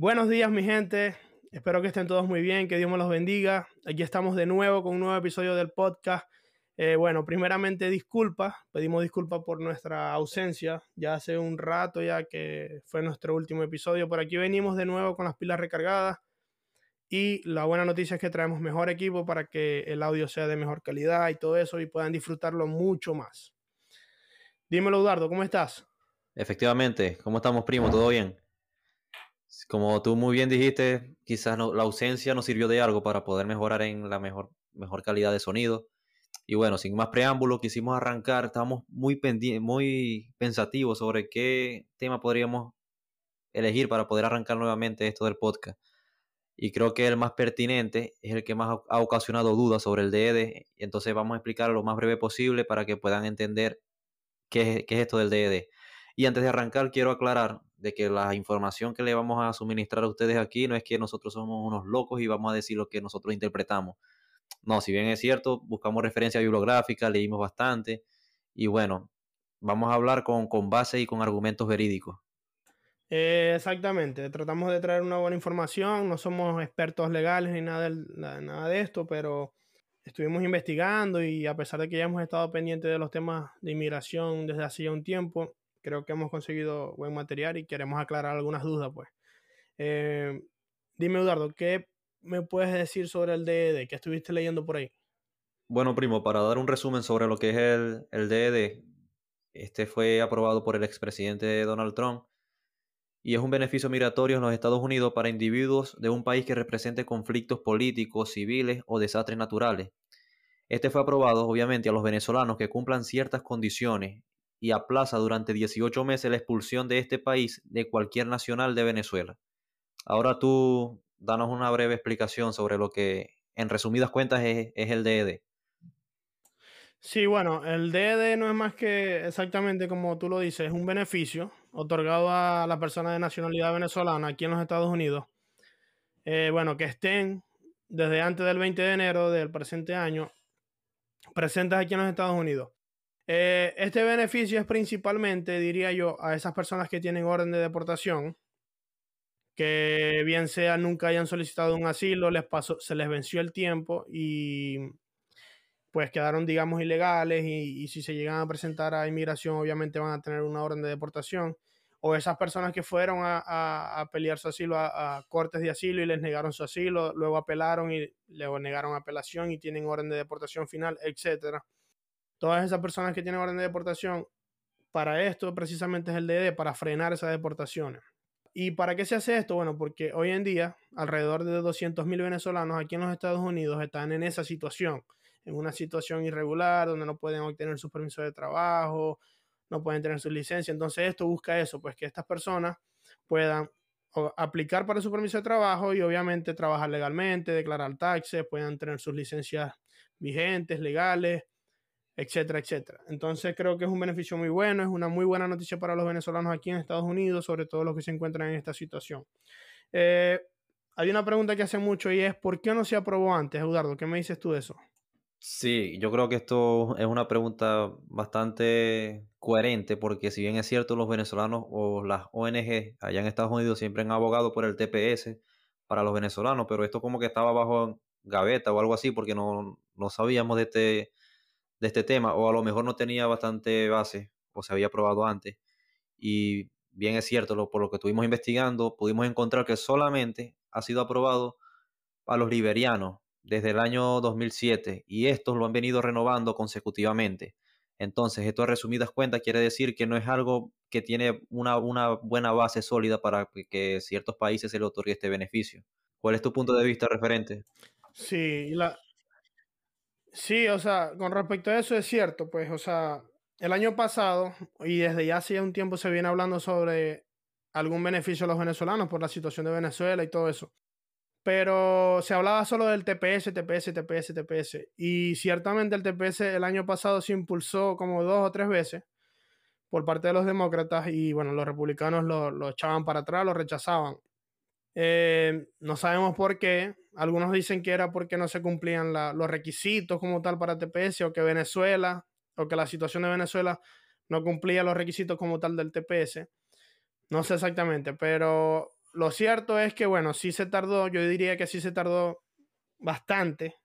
Buenos días, mi gente. Espero que estén todos muy bien, que Dios me los bendiga. Aquí estamos de nuevo con un nuevo episodio del podcast. Eh, bueno, primeramente disculpas, pedimos disculpas por nuestra ausencia. Ya hace un rato ya que fue nuestro último episodio. Por aquí venimos de nuevo con las pilas recargadas. Y la buena noticia es que traemos mejor equipo para que el audio sea de mejor calidad y todo eso y puedan disfrutarlo mucho más. Dímelo, Eduardo, ¿cómo estás? Efectivamente, ¿cómo estamos, primo? ¿Todo bien? Como tú muy bien dijiste, quizás la ausencia nos sirvió de algo para poder mejorar en la mejor, calidad de sonido. Y bueno, sin más preámbulo, quisimos arrancar, estábamos muy, muy pensativos sobre qué tema podríamos elegir para poder arrancar nuevamente esto del podcast y creo que el más pertinente es el que más ha ocasionado dudas sobre el DED. Entonces vamos a explicar lo más breve posible para que puedan entender qué es, esto del DED. Y antes de arrancar, quiero aclarar de que la información que le vamos a suministrar a ustedes aquí no es que nosotros somos unos locos y vamos a decir lo que nosotros interpretamos. No, si bien es cierto, buscamos referencia bibliográfica, leímos bastante y bueno, vamos a hablar con, con base y con argumentos verídicos. Eh, exactamente, tratamos de traer una buena información, no somos expertos legales ni nada de, nada de esto, pero estuvimos investigando y a pesar de que ya hemos estado pendientes de los temas de inmigración desde hace ya un tiempo, creo que hemos conseguido buen material y queremos aclarar algunas dudas, pues. Eh, dime, Eduardo, ¿qué me puedes decir sobre el DED? ¿Qué estuviste leyendo por ahí? Bueno, primo, para dar un resumen sobre lo que es el, el DED, este fue aprobado por el expresidente Donald Trump y es un beneficio migratorio en los Estados Unidos para individuos de un país que represente conflictos políticos, civiles o desastres naturales. Este fue aprobado, obviamente, a los venezolanos que cumplan ciertas condiciones y aplaza durante 18 meses la expulsión de este país de cualquier nacional de Venezuela. Ahora tú danos una breve explicación sobre lo que, en resumidas cuentas, es, el DED. Sí, bueno, el DED no es más que exactamente como tú lo dices, es un beneficio otorgado a las personas de nacionalidad venezolana aquí en los Estados Unidos. Eh, bueno, que estén desde antes del 20 de enero del presente año presentes aquí en los Estados Unidos. Eh, este beneficio es principalmente, diría yo, a esas personas que tienen orden de deportación, que bien sea nunca hayan solicitado un asilo, les pasó, se les venció el tiempo y pues quedaron, digamos, ilegales y, si se llegan a presentar a inmigración, obviamente van a tener una orden de deportación. O esas personas que fueron a, pelear su asilo a, cortes de asilo y les negaron su asilo, luego apelaron y luego negaron apelación y tienen orden de deportación final, etcétera. Todas esas personas que tienen orden de deportación, para esto precisamente es el DD, para frenar esas deportaciones. ¿Y para qué se hace esto? Bueno, porque hoy en día alrededor de 200.000 venezolanos aquí en los Estados Unidos están en esa situación en una situación irregular, donde no pueden obtener su permiso de trabajo, no pueden tener su licencia. Entonces esto busca eso, pues que estas personas puedan aplicar para su permiso de trabajo y obviamente trabajar legalmente, declarar taxes, puedan tener sus licencias vigentes, legales, etcétera, etcétera. Entonces creo que es un beneficio muy bueno, es una muy buena noticia para los venezolanos aquí en Estados Unidos, sobre todo los que se encuentran en esta situación. Eh, hay una pregunta que hace mucho y es, ¿por qué no se aprobó antes, Eduardo? ¿Qué me dices tú de eso? Sí, yo creo que esto es una pregunta bastante coherente porque si bien es cierto los venezolanos o las ONG allá en Estados Unidos siempre han abogado por el TPS para los venezolanos, pero esto como que estaba bajo gaveta o algo así porque no, no sabíamos de este, de este tema o a lo mejor no tenía bastante base o se había aprobado antes. Y bien es cierto, por lo que estuvimos investigando, pudimos encontrar que solamente ha sido aprobado a los liberianos desde el año 2007 y estos lo han venido renovando consecutivamente. Entonces, esto a resumidas cuentas quiere decir que no es algo que tiene una, buena base sólida para que, ciertos países se le otorgue este beneficio. ¿Cuál es tu punto de vista referente? Sí, la... sí, o sea, con respecto a eso es cierto, pues, o sea, el año pasado y desde ya hace un tiempo se viene hablando sobre algún beneficio a los venezolanos por la situación de Venezuela y todo eso pero se hablaba solo del TPS, TPS, TPS, TPS. Y ciertamente el TPS el año pasado se impulsó como dos o tres veces por parte de los demócratas y bueno, los republicanos lo, echaban para atrás, lo rechazaban. Eh, no sabemos por qué. Algunos dicen que era porque no se cumplían los requisitos como tal para TPS o que Venezuela o que la situación de Venezuela no cumplía los requisitos como tal del TPS. No sé exactamente, pero lo cierto es que, bueno, sí se tardó, yo diría que sí se tardó bastante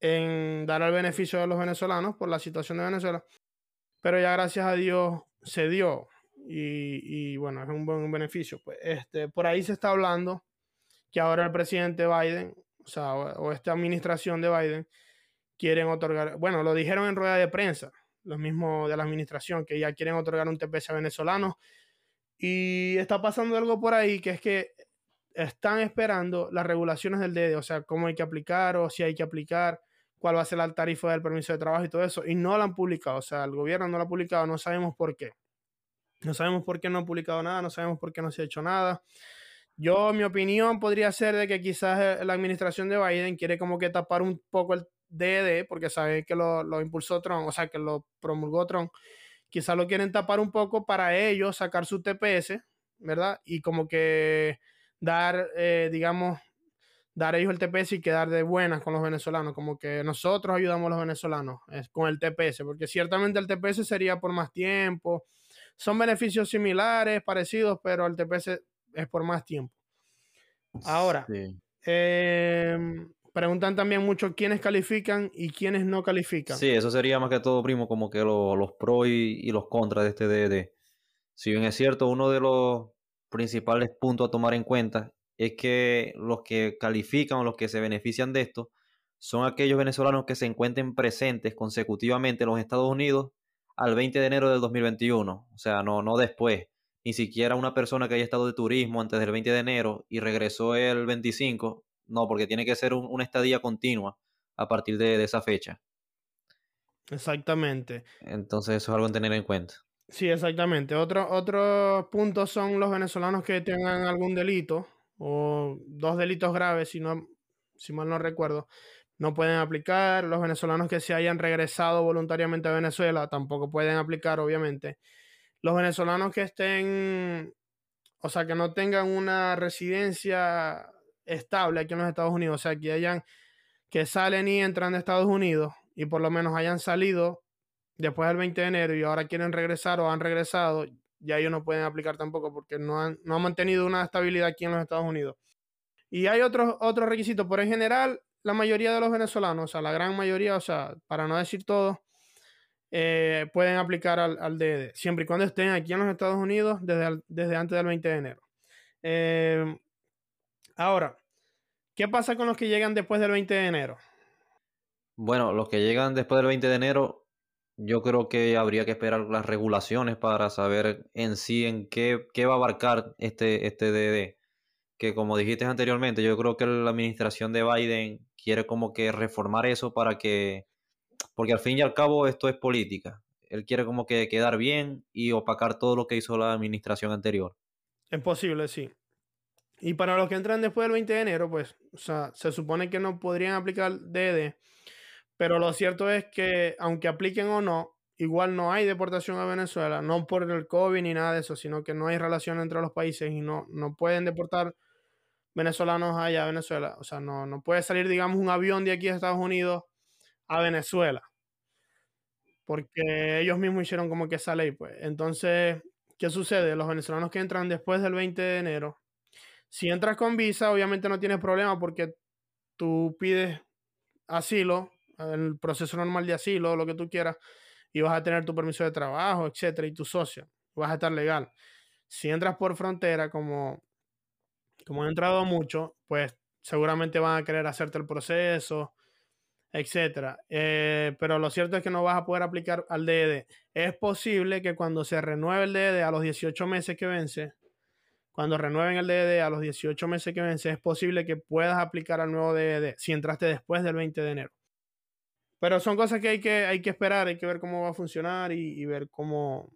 en dar el beneficio a los venezolanos por la situación de Venezuela, pero ya gracias a Dios se dio y, bueno, es un buen beneficio. Pues, este, por ahí se está hablando que ahora el presidente Biden, o sea, o, esta administración de Biden, quieren otorgar, bueno, lo dijeron en rueda de prensa, los mismos de la administración, que ya quieren otorgar un TPS a venezolanos. Y está pasando algo por ahí que es que están esperando las regulaciones del DD, o sea, cómo hay que aplicar o si hay que aplicar, cuál va a ser la tarifa del permiso de trabajo y todo eso. Y no lo han publicado, o sea, el gobierno no lo ha publicado, no sabemos por qué. No sabemos por qué no han publicado nada, no sabemos por qué no se ha hecho nada. Yo, mi opinión podría ser de que quizás eh, la administración de Biden quiere como que tapar un poco el DD, porque sabe que lo, lo impulsó Trump, o sea, que lo promulgó Trump. Quizás lo quieren tapar un poco para ellos sacar su TPS, ¿verdad? Y como que dar, eh, digamos, dar ellos el TPS y quedar de buenas con los venezolanos, como que nosotros ayudamos a los venezolanos con el TPS, porque ciertamente el TPS sería por más tiempo, son beneficios similares, parecidos, pero el TPS es por más tiempo. Ahora, em, preguntan también mucho quiénes califican y quiénes no califican. Sí, eso sería más que todo, primo, como que los pros y, los contras de este DD. Si bien es cierto, uno de los principales puntos a tomar en cuenta es que los que califican o los que se benefician de esto son aquellos venezolanos que se encuentren presentes consecutivamente en los Estados Unidos al 20 de enero del 2021, o sea, no, no después. Ni siquiera una persona que haya estado de turismo antes del 20 de enero y regresó el 25, no, porque tiene que ser una estadía continua a partir de, esa fecha. Exactamente. Entonces eso es algo a tener en cuenta. Sí, exactamente. Otro, puntos son los venezolanos que tengan algún delito o dos delitos graves, si, no, si mal no recuerdo, no pueden aplicar. Los venezolanos que se hayan regresado voluntariamente a Venezuela tampoco pueden aplicar, obviamente. Los venezolanos que estén, o sea, que no tengan una residencia estable aquí en los Estados Unidos, o sea, que hayan, que salen y entran de Estados Unidos y por lo menos hayan salido después del 20 de enero y ahora quieren regresar o han regresado, ya ellos no pueden aplicar tampoco porque no han, no han mantenido una estabilidad aquí en los Estados Unidos. Y hay otros, otros requisitos, pero en general la mayoría de los venezolanos, o sea, la gran mayoría, o sea, para no decir todo, eh, pueden aplicar al, al, siempre y cuando estén aquí en los Estados Unidos desde, desde antes del 20 de enero. Eh, ahora, ¿qué pasa con los que llegan después del 20 de enero? Bueno, los que llegan después del 20 de enero, yo creo que habría que esperar las regulaciones para saber en sí en qué, qué va a abarcar este, este. Que como dijiste anteriormente, yo creo que la administración de Biden quiere como que reformar eso para que, porque al fin y al cabo esto es política. Él quiere como que quedar bien y opacar todo lo que hizo la administración anterior. Es posible, sí. Y para los que entran después del 20 de enero, pues, o sea, se supone que no podrían aplicar DD, pero lo cierto es que aunque apliquen o no, igual no hay deportación a Venezuela, no por el COVID ni nada de eso, sino que no hay relación entre los países y no, no pueden deportar venezolanos allá a Venezuela. O sea, no, no puede salir, digamos, un avión de aquí a Estados Unidos a Venezuela. Porque ellos mismos hicieron como que esa ley, pues. Entonces, ¿qué sucede? Los venezolanos que entran después del 20 de enero, si entras con visa, obviamente no tienes problema porque tú pides asilo, el proceso normal de asilo, lo que tú quieras, y vas a tener tu permiso de trabajo, etcétera, y tu socio, vas a estar legal. Si entras por frontera, como como han entrado mucho, pues seguramente van a querer hacerte el proceso, etcétera. Eh, pero lo cierto es que no vas a poder aplicar al DD. Es posible que cuando se renueve el DD a los 18 meses que vence, cuando renueven el DD a los 18 meses que vence, es posible que puedas aplicar al nuevo DD si entraste después del 20 de enero. Pero son cosas que hay que, hay que esperar, hay que ver cómo va a funcionar y ver cómo,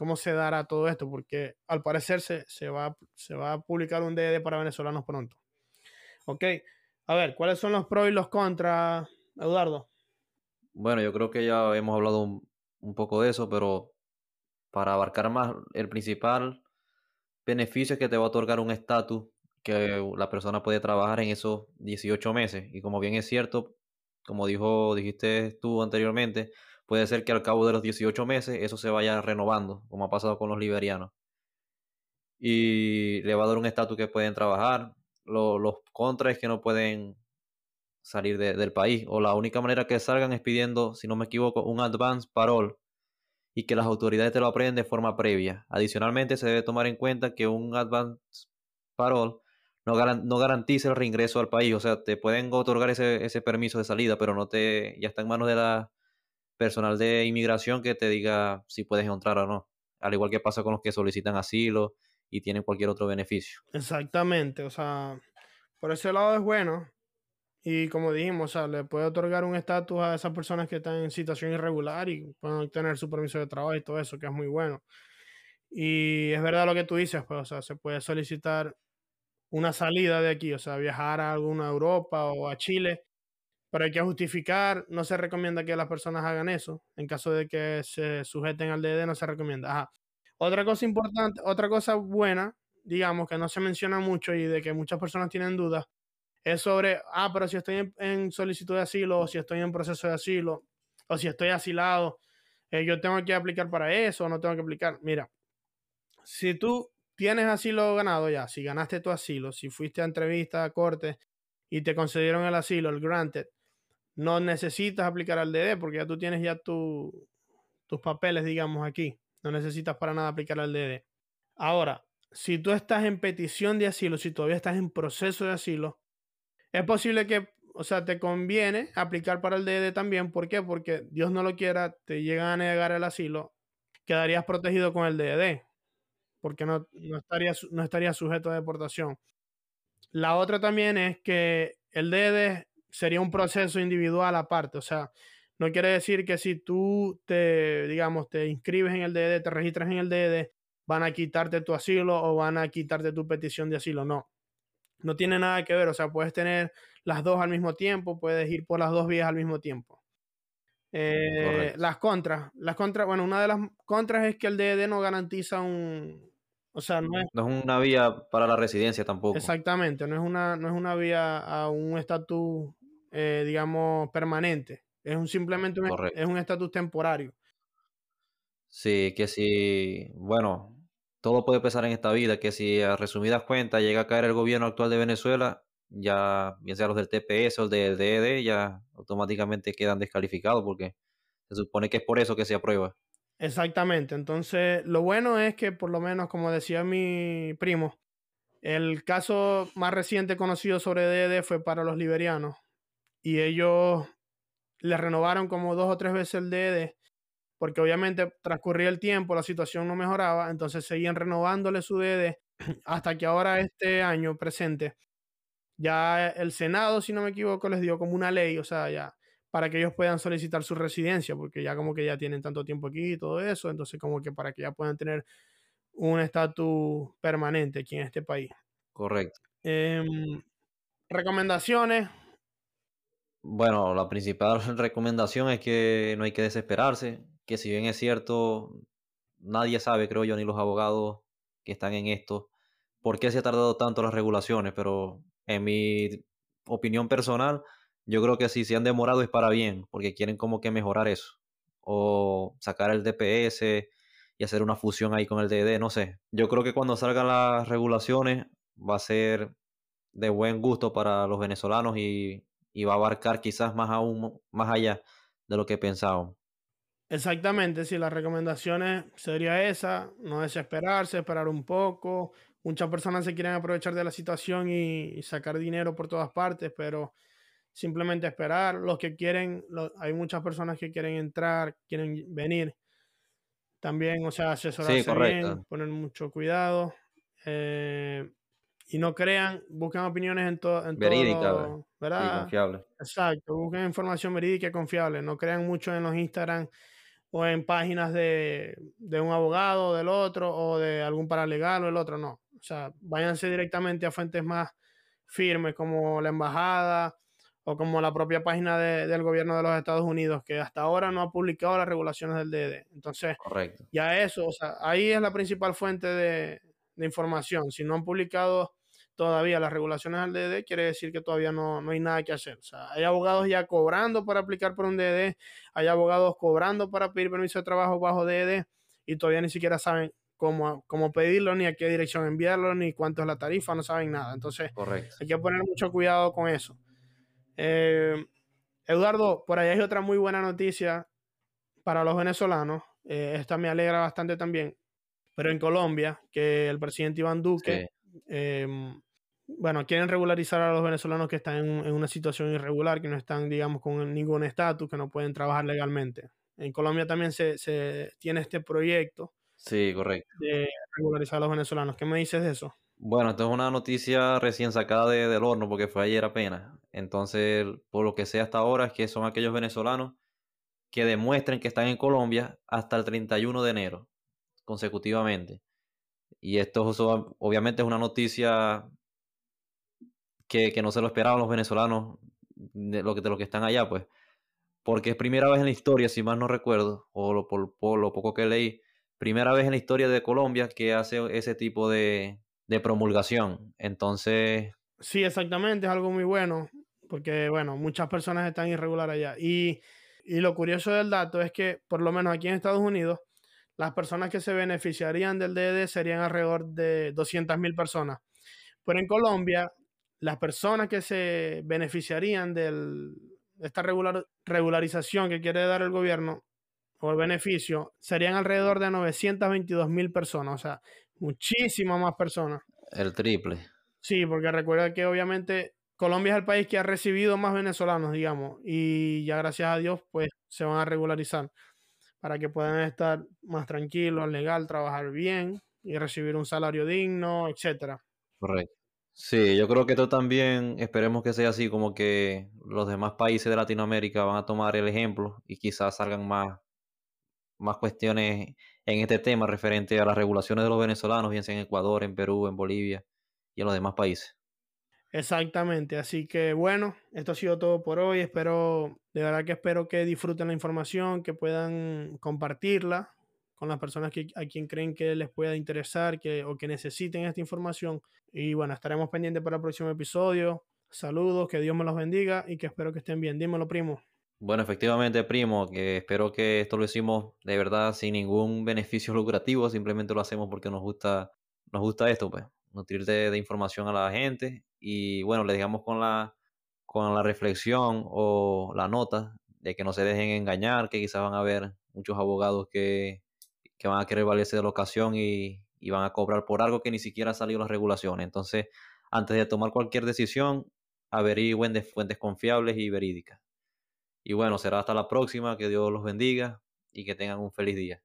cómo se dará todo esto, porque al parecer se, se, va, se va a publicar un DD para venezolanos pronto. Ok, a ver, ¿cuáles son los pros y los contras, Eduardo? Bueno, yo creo que ya hemos hablado un, poco de eso, pero para abarcar más, el principal beneficio es que te va a otorgar un estatus que la persona puede trabajar en esos 18 meses. Y como bien es cierto, como dijo, dijiste tú anteriormente, puede ser que al cabo de los 18 meses eso se vaya renovando, como ha pasado con los liberianos. y le va a dar un estatus que pueden trabajar. los contras es que no pueden salir del país o la única manera que salgan es pidiendo, si no me equivoco, un advance parole y que las autoridades te lo aprendan de forma previa. Adicionalmente, se debe tomar en cuenta que un advance parole no, no garantiza el reingreso al país. O sea, te pueden otorgar ese, ese permiso de salida, pero no te ya está en manos de la personal de inmigración que te diga si puedes entrar o no. Al igual que pasa con los que solicitan asilo y tienen cualquier otro beneficio. Exactamente, o sea, por ese lado es bueno. Y como dijimos, o sea, le puede otorgar un estatus a esas personas que están en situación irregular y pueden obtener su permiso de trabajo y todo eso, que es muy bueno. Y es verdad lo que tú dices, pues, o sea, se puede solicitar una salida de aquí, o sea, viajar a alguna Europa o a Chile, pero hay que justificar, no se recomienda que las personas hagan eso, en caso de que se sujeten al DD no se recomienda. Ajá. Otra cosa importante, otra cosa buena, digamos, que no se menciona mucho y de que muchas personas tienen dudas, es sobre, ah, pero si estoy en, solicitud de asilo o si estoy en proceso de asilo o si estoy asilado, eh, yo tengo que aplicar para eso o no tengo que aplicar. Mira, si tú tienes asilo ganado ya, si ganaste tu asilo, si fuiste a entrevista a corte y te concedieron el asilo, el granted, no necesitas aplicar al DD porque ya tú tienes ya tus papeles, digamos, aquí. No necesitas para nada aplicar al DD. Ahora, si tú estás en petición de asilo, si todavía estás en proceso de asilo, es posible que, o sea, te conviene aplicar para el DD también. ¿Por qué? Porque Dios no lo quiera, te llegan a negar el asilo, quedarías protegido con el DD porque no, no, estaría, no sujeto a deportación. La otra también es que el DD sería un proceso individual aparte, o sea, no quiere decir que si tú te, digamos, te inscribes en el DD, te registras en el DD, van a quitarte tu asilo o van a quitarte tu petición de asilo, no. No tiene nada que ver, o sea, puedes tener las dos al mismo tiempo, puedes ir por las dos vías al mismo tiempo. Eh, las contras, las contras, bueno, una de las contras es que el DD no garantiza un, o sea, no es, no es una vía para la residencia tampoco. Exactamente, no es una, no es una vía a un estatus, eh, digamos, permanente. Es un simplemente un, es un estatus temporario. Sí, que si, bueno, todo puede pasar en esta vida, que si a resumidas cuentas llega a caer el gobierno actual de Venezuela, ya, bien sea los del TPS o del DED, ya automáticamente quedan descalificados porque se supone que es por eso que se aprueba. Exactamente. Entonces, lo bueno es que, por lo menos, como decía mi primo, el caso más reciente conocido sobre DD fue para los liberianos. Y ellos le renovaron como dos o tres veces el DD, porque obviamente transcurría el tiempo, la situación no mejoraba, entonces seguían renovándole su DD hasta que ahora este año presente, ya el Senado, si no me equivoco, les dio como una ley, o sea, ya para que ellos puedan solicitar su residencia, porque ya como que ya tienen tanto tiempo aquí y todo eso, entonces como que para que ya puedan tener un estatus permanente aquí en este país. Correcto. Em, recomendaciones. Bueno, la principal recomendación es que no hay que desesperarse, que si bien es cierto, nadie sabe, creo yo, ni los abogados que están en esto, por qué se ha tardado tanto las regulaciones, pero en mi opinión personal, yo creo que si se han demorado es para bien, porque quieren como que mejorar eso. O sacar el DPS y hacer una fusión ahí con el DD, no sé. Yo creo que cuando salgan las regulaciones va a ser de buen gusto para los venezolanos y, va a abarcar quizás más aún más allá de lo que pensábamos. Exactamente, si las recomendaciones sería esa, no desesperarse, esperar un poco. Muchas personas se quieren aprovechar de la situación y sacar dinero por todas partes, pero simplemente esperar. Los que quieren, hay muchas personas que quieren entrar, quieren venir. También, o sea, asesorarse bien, poner mucho cuidado. Eh, y no crean, busquen opiniones en, todo en todo. ¿verdad? confiable. Exacto, busquen información verídica y confiable. No crean mucho en los Instagram o en páginas de, de un abogado, del otro, o de algún paralegal o el otro. No. O sea, váyanse directamente a fuentes más firmes como la embajada, o como la propia página del gobierno de los Estados Unidos, que hasta ahora no ha publicado las regulaciones del DD. Entonces, ya eso, o sea, ahí es la principal fuente de, información. Si no han publicado todavía las regulaciones del DD, quiere decir que todavía no, no, hay nada que hacer. O sea, hay abogados ya cobrando para aplicar por un DD, hay abogados cobrando para pedir permiso de trabajo bajo DD y todavía ni siquiera saben cómo, cómo pedirlo, ni a qué dirección enviarlo, ni cuánto es la tarifa, no saben nada. Entonces, hay que poner mucho cuidado con eso. Eh, Eduardo, por ahí hay otra muy buena noticia para los venezolanos. Eh, esta me alegra bastante también. Pero en Colombia, que el presidente Iván Duque, em, bueno, quieren regularizar a los venezolanos que están en, una situación irregular, que no están, digamos, con ningún estatus, que no pueden trabajar legalmente. En Colombia también se, se tiene este proyecto. Sí, correcto. De regularizar a los venezolanos. ¿Qué me dices de eso? Bueno, esto es una noticia recién sacada de, del horno porque fue ayer apenas. Entonces, por lo que sé hasta ahora es que son aquellos venezolanos que demuestren que están en Colombia hasta el 31 de enero consecutivamente. Y esto obviamente es una noticia que, no se lo esperaban los venezolanos de lo, que, de lo que están allá, pues. Porque es primera vez en la historia, si mal no recuerdo, o lo, por, lo poco que leí, primera vez en la historia de Colombia que hace ese tipo de, de promulgación. Entonces... Sí, exactamente, es algo muy bueno, porque bueno, muchas personas están irregulares allá. Y, y lo curioso del dato es que, por lo menos aquí en Estados Unidos, las personas que se beneficiarían del DD serían alrededor de 200.000 personas. Pero en Colombia, las personas que se beneficiarían de esta regular, regularización que quiere dar el gobierno o el beneficio serían alrededor de 922.000 personas, o sea, muchísimas más personas. El triple. Sí, porque recuerda que obviamente Colombia es el país que ha recibido más venezolanos, digamos, y ya gracias a Dios, pues se van a regularizar para que puedan estar más tranquilos, legal, trabajar bien y recibir un salario digno, etcétera. Correcto. Sí, yo creo que esto también esperemos que sea así, como que los demás países de Latinoamérica van a tomar el ejemplo y quizás salgan más, más cuestiones en este tema referente a las regulaciones de los venezolanos, bien sea en Ecuador, en Perú, en Bolivia y en los demás países. Exactamente, así que bueno, esto ha sido todo por hoy. Espero, de verdad que espero que disfruten la información, que puedan compartirla con las personas que, a quien creen que les pueda interesar que, o que necesiten esta información. Y bueno, estaremos pendientes para el próximo episodio. Saludos, que Dios me los bendiga y que espero que estén bien. Dímelo, primo. Bueno, efectivamente, primo, que espero que esto lo hicimos de verdad sin ningún beneficio lucrativo, simplemente lo hacemos porque nos gusta, nos gusta esto, pues, nutrir de, información a la gente y bueno, le dejamos con la, con la reflexión o la nota de que no se dejen engañar, que quizás van a haber muchos abogados que, que van a querer valerse de la ocasión y, van a cobrar por algo que ni siquiera ha salido las regulaciones. Entonces, antes de tomar cualquier decisión, averigüen de fuentes confiables y verídicas. Y bueno, será hasta la próxima, que Dios los bendiga y que tengan un feliz día.